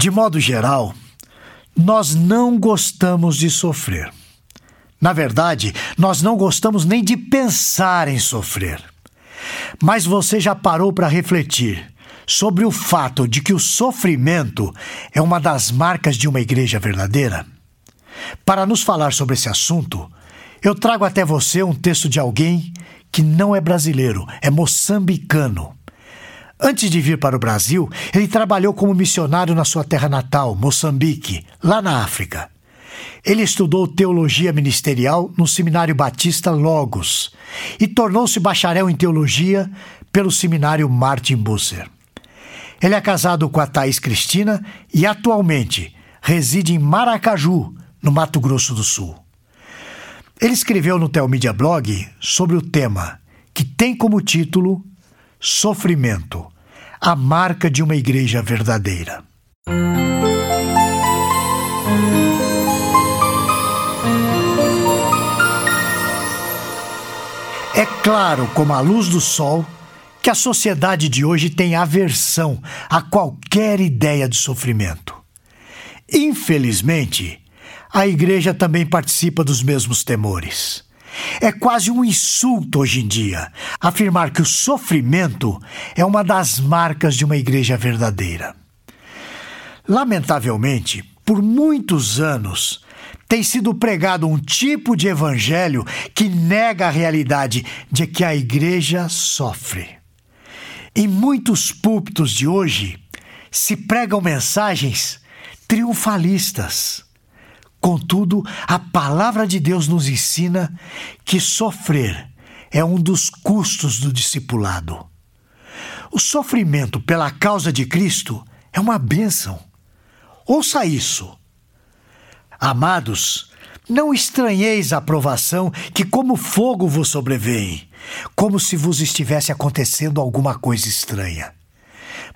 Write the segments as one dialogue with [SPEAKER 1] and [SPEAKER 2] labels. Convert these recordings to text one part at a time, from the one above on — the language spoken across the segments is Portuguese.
[SPEAKER 1] De modo geral, nós não gostamos de sofrer. Na verdade, nós não gostamos nem de pensar em sofrer. Mas você já parou para refletir sobre o fato de que o sofrimento é uma das marcas de uma igreja verdadeira? Para nos falar sobre esse assunto, eu trago até você um texto de alguém que não é brasileiro, é moçambicano. Antes de vir para o Brasil, ele trabalhou como missionário na sua terra natal, Moçambique, lá na África. Ele estudou teologia ministerial no Seminário Batista Logos e tornou-se bacharel em teologia pelo Seminário Martin Busser. Ele é casado com a Thais Cristina e atualmente reside em Maracaju, no Mato Grosso do Sul. Ele escreveu no Telmídia Blog sobre o tema, que tem como título Sofrimento a marca de uma igreja verdadeira. É claro, como a luz do sol, que a sociedade de hoje tem aversão a qualquer ideia de sofrimento. Infelizmente, a igreja também participa dos mesmos temores. É quase um insulto hoje em dia afirmar que o sofrimento é uma das marcas de uma igreja verdadeira. Lamentavelmente, por muitos anos, tem sido pregado um tipo de evangelho que nega a realidade de que a igreja sofre. Em muitos púlpitos de hoje se pregam mensagens triunfalistas Contudo, a palavra de Deus nos ensina que sofrer é um dos custos do discipulado. O sofrimento pela causa de Cristo é uma bênção. Ouça isso. Amados, não estranheis a provação que como fogo vos sobrevém, como se vos estivesse acontecendo alguma coisa estranha.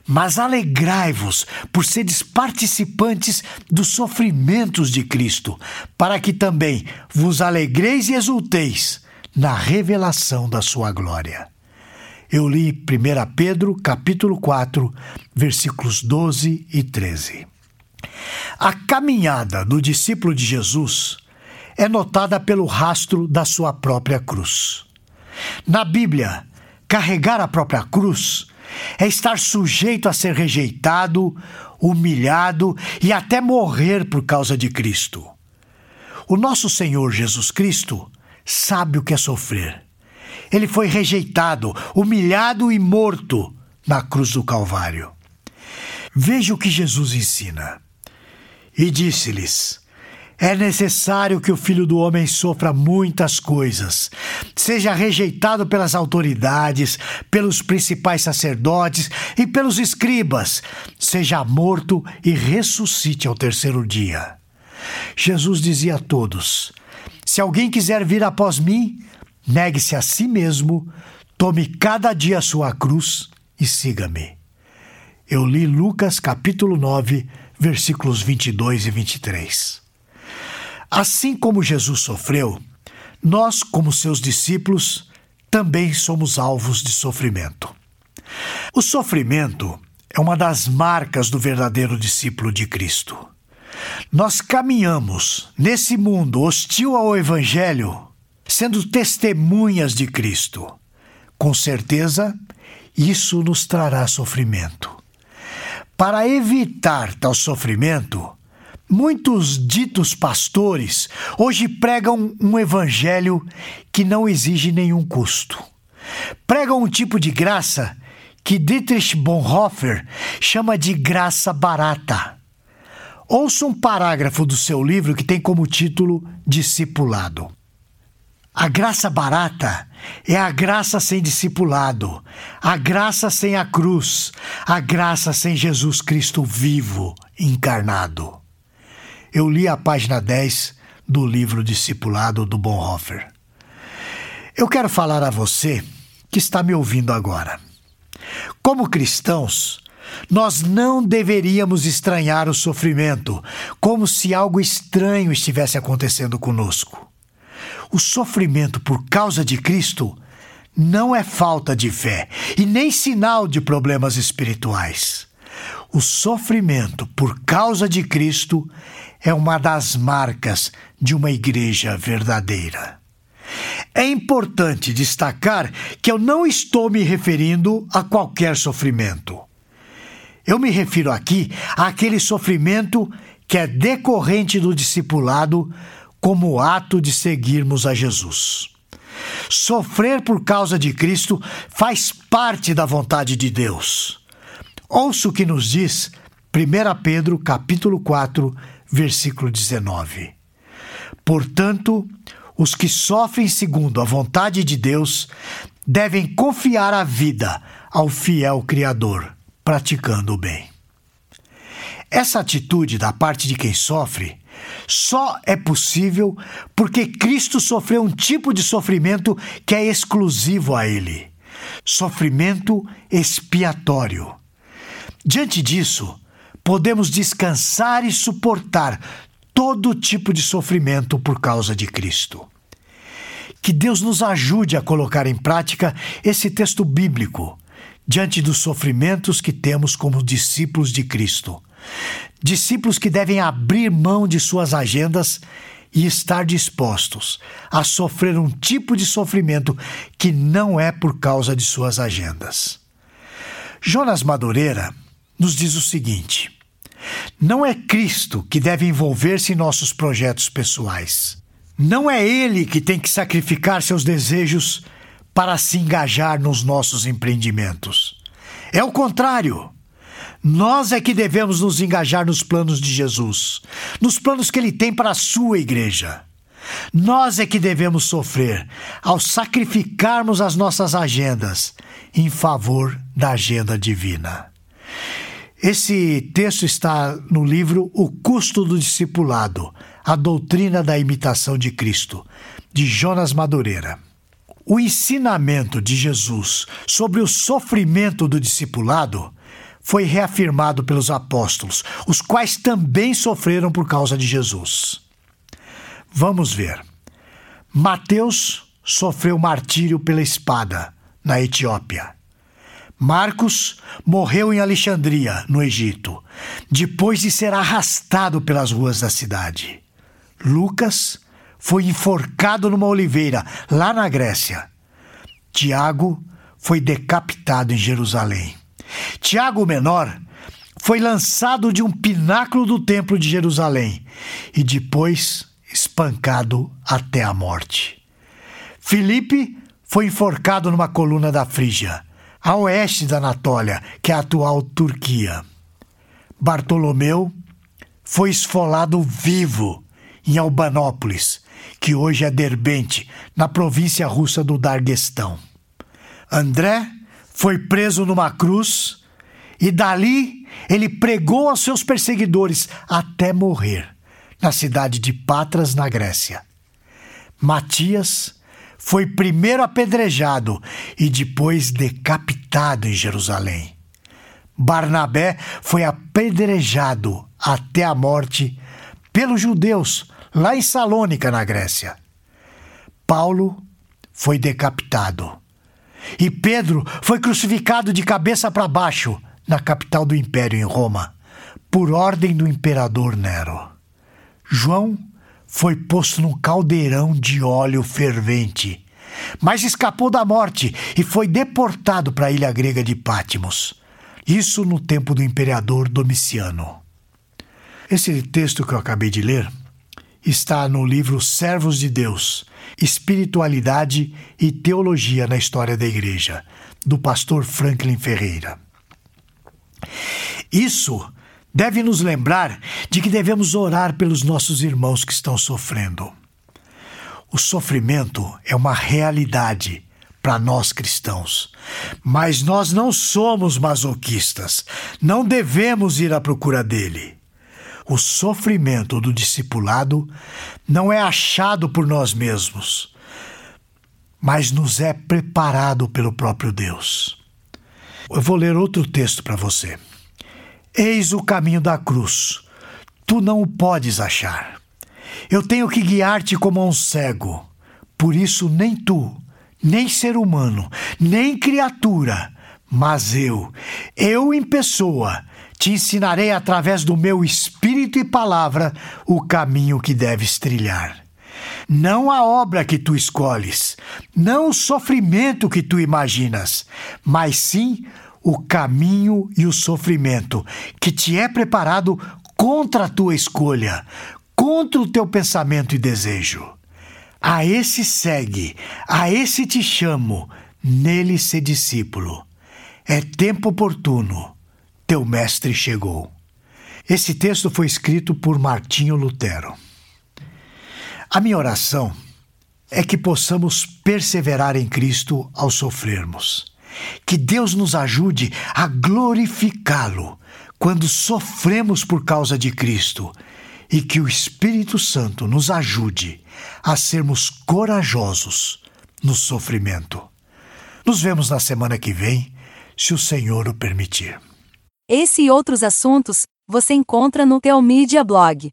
[SPEAKER 1] Mas alegrai-vos por seres participantes dos sofrimentos de Cristo, para que também vos alegreis e exulteis na revelação da sua glória. Eu li 1 Pedro, capítulo 4, versículos 12 e 13. A caminhada do discípulo de Jesus é notada pelo rastro da sua própria cruz. Na Bíblia, carregar a própria cruz é estar sujeito a ser rejeitado, humilhado e até morrer por causa de Cristo. O nosso Senhor Jesus Cristo sabe o que é sofrer. Ele foi rejeitado, humilhado e morto na cruz do Calvário. Veja o que Jesus ensina. E disse-lhes: é necessário que o filho do homem sofra muitas coisas, seja rejeitado pelas autoridades, pelos principais sacerdotes e pelos escribas, seja morto e ressuscite ao terceiro dia. Jesus dizia a todos: Se alguém quiser vir após mim, negue-se a si mesmo, tome cada dia a sua cruz e siga-me. Eu li Lucas capítulo 9, versículos 22 e 23. Assim como Jesus sofreu, nós, como seus discípulos, também somos alvos de sofrimento. O sofrimento é uma das marcas do verdadeiro discípulo de Cristo. Nós caminhamos nesse mundo hostil ao Evangelho, sendo testemunhas de Cristo. Com certeza, isso nos trará sofrimento. Para evitar tal sofrimento, Muitos ditos pastores hoje pregam um evangelho que não exige nenhum custo. Pregam um tipo de graça que Dietrich Bonhoeffer chama de graça barata. Ouça um parágrafo do seu livro que tem como título Discipulado. A graça barata é a graça sem discipulado, a graça sem a cruz, a graça sem Jesus Cristo vivo, encarnado eu li a página 10 do livro Discipulado do Bonhoeffer. Eu quero falar a você que está me ouvindo agora. Como cristãos, nós não deveríamos estranhar o sofrimento, como se algo estranho estivesse acontecendo conosco. O sofrimento por causa de Cristo não é falta de fé e nem sinal de problemas espirituais. O sofrimento por causa de Cristo é uma das marcas de uma igreja verdadeira. É importante destacar que eu não estou me referindo a qualquer sofrimento. Eu me refiro aqui àquele sofrimento que é decorrente do discipulado como ato de seguirmos a Jesus. Sofrer por causa de Cristo faz parte da vontade de Deus. Ouça o que nos diz 1 Pedro capítulo 4, versículo 19. Portanto, os que sofrem segundo a vontade de Deus devem confiar a vida ao fiel Criador, praticando o bem. Essa atitude da parte de quem sofre só é possível porque Cristo sofreu um tipo de sofrimento que é exclusivo a Ele sofrimento expiatório. Diante disso, podemos descansar e suportar todo tipo de sofrimento por causa de Cristo. Que Deus nos ajude a colocar em prática esse texto bíblico diante dos sofrimentos que temos como discípulos de Cristo. Discípulos que devem abrir mão de suas agendas e estar dispostos a sofrer um tipo de sofrimento que não é por causa de suas agendas. Jonas Madureira nos diz o seguinte: não é Cristo que deve envolver-se em nossos projetos pessoais. Não é Ele que tem que sacrificar seus desejos para se engajar nos nossos empreendimentos. É o contrário. Nós é que devemos nos engajar nos planos de Jesus, nos planos que Ele tem para a sua igreja. Nós é que devemos sofrer ao sacrificarmos as nossas agendas em favor da agenda divina. Esse texto está no livro O Custo do Discipulado, a doutrina da imitação de Cristo, de Jonas Madureira. O ensinamento de Jesus sobre o sofrimento do discipulado foi reafirmado pelos apóstolos, os quais também sofreram por causa de Jesus. Vamos ver. Mateus sofreu martírio pela espada na Etiópia. Marcos morreu em Alexandria, no Egito, depois de ser arrastado pelas ruas da cidade. Lucas foi enforcado numa oliveira, lá na Grécia. Tiago foi decapitado em Jerusalém. Tiago Menor foi lançado de um pináculo do templo de Jerusalém e depois espancado até a morte. Filipe foi enforcado numa coluna da Frígia a oeste da Anatólia, que é a atual Turquia. Bartolomeu foi esfolado vivo em Albanópolis, que hoje é Derbente, na província russa do Darguestão. André foi preso numa cruz e dali ele pregou aos seus perseguidores até morrer, na cidade de Patras, na Grécia. Matias foi primeiro apedrejado e depois decapitado em Jerusalém. Barnabé foi apedrejado até a morte pelos judeus lá em Salônica, na Grécia. Paulo foi decapitado. E Pedro foi crucificado de cabeça para baixo na capital do império, em Roma, por ordem do imperador Nero. João foi posto num caldeirão de óleo fervente, mas escapou da morte e foi deportado para a ilha grega de Pátimos. Isso no tempo do imperador Domiciano. Esse texto que eu acabei de ler está no livro Servos de Deus, Espiritualidade e Teologia na História da Igreja, do pastor Franklin Ferreira. Isso deve nos lembrar de que devemos orar pelos nossos irmãos que estão sofrendo. O sofrimento é uma realidade para nós cristãos, mas nós não somos masoquistas, não devemos ir à procura dele. O sofrimento do discipulado não é achado por nós mesmos, mas nos é preparado pelo próprio Deus. Eu vou ler outro texto para você. Eis o caminho da cruz. Tu não o podes achar. Eu tenho que guiar-te como a um cego. Por isso, nem tu, nem ser humano, nem criatura, mas eu, eu em pessoa, Te ensinarei através do meu espírito e palavra o caminho que deves trilhar. Não a obra que tu escolhes, não o sofrimento que tu imaginas, mas sim o caminho e o sofrimento que te é preparado contra a tua escolha, contra o teu pensamento e desejo. A esse segue, a esse te chamo, nele se discípulo. É tempo oportuno, teu mestre chegou. Esse texto foi escrito por Martinho Lutero. A minha oração é que possamos perseverar em Cristo ao sofrermos. Que Deus nos ajude a glorificá-lo quando sofremos por causa de Cristo e que o Espírito Santo nos ajude a sermos corajosos no sofrimento. Nos vemos na semana que vem, se o Senhor o permitir.
[SPEAKER 2] Esse e outros assuntos você encontra no Teomídia Blog.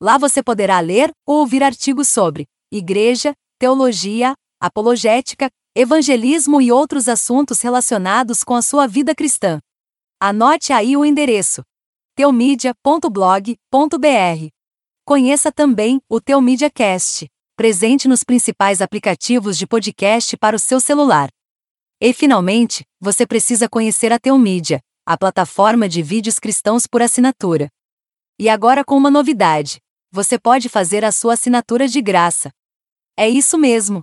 [SPEAKER 2] Lá você poderá ler ou ouvir artigos sobre igreja, teologia, apologética, evangelismo e outros assuntos relacionados com a sua vida cristã. Anote aí o endereço: teomídia.blog.br. Conheça também o Teomídia Cast, presente nos principais aplicativos de podcast para o seu celular. E finalmente, você precisa conhecer a Teomídia, a plataforma de vídeos cristãos por assinatura. E agora com uma novidade: você pode fazer a sua assinatura de graça. É isso mesmo,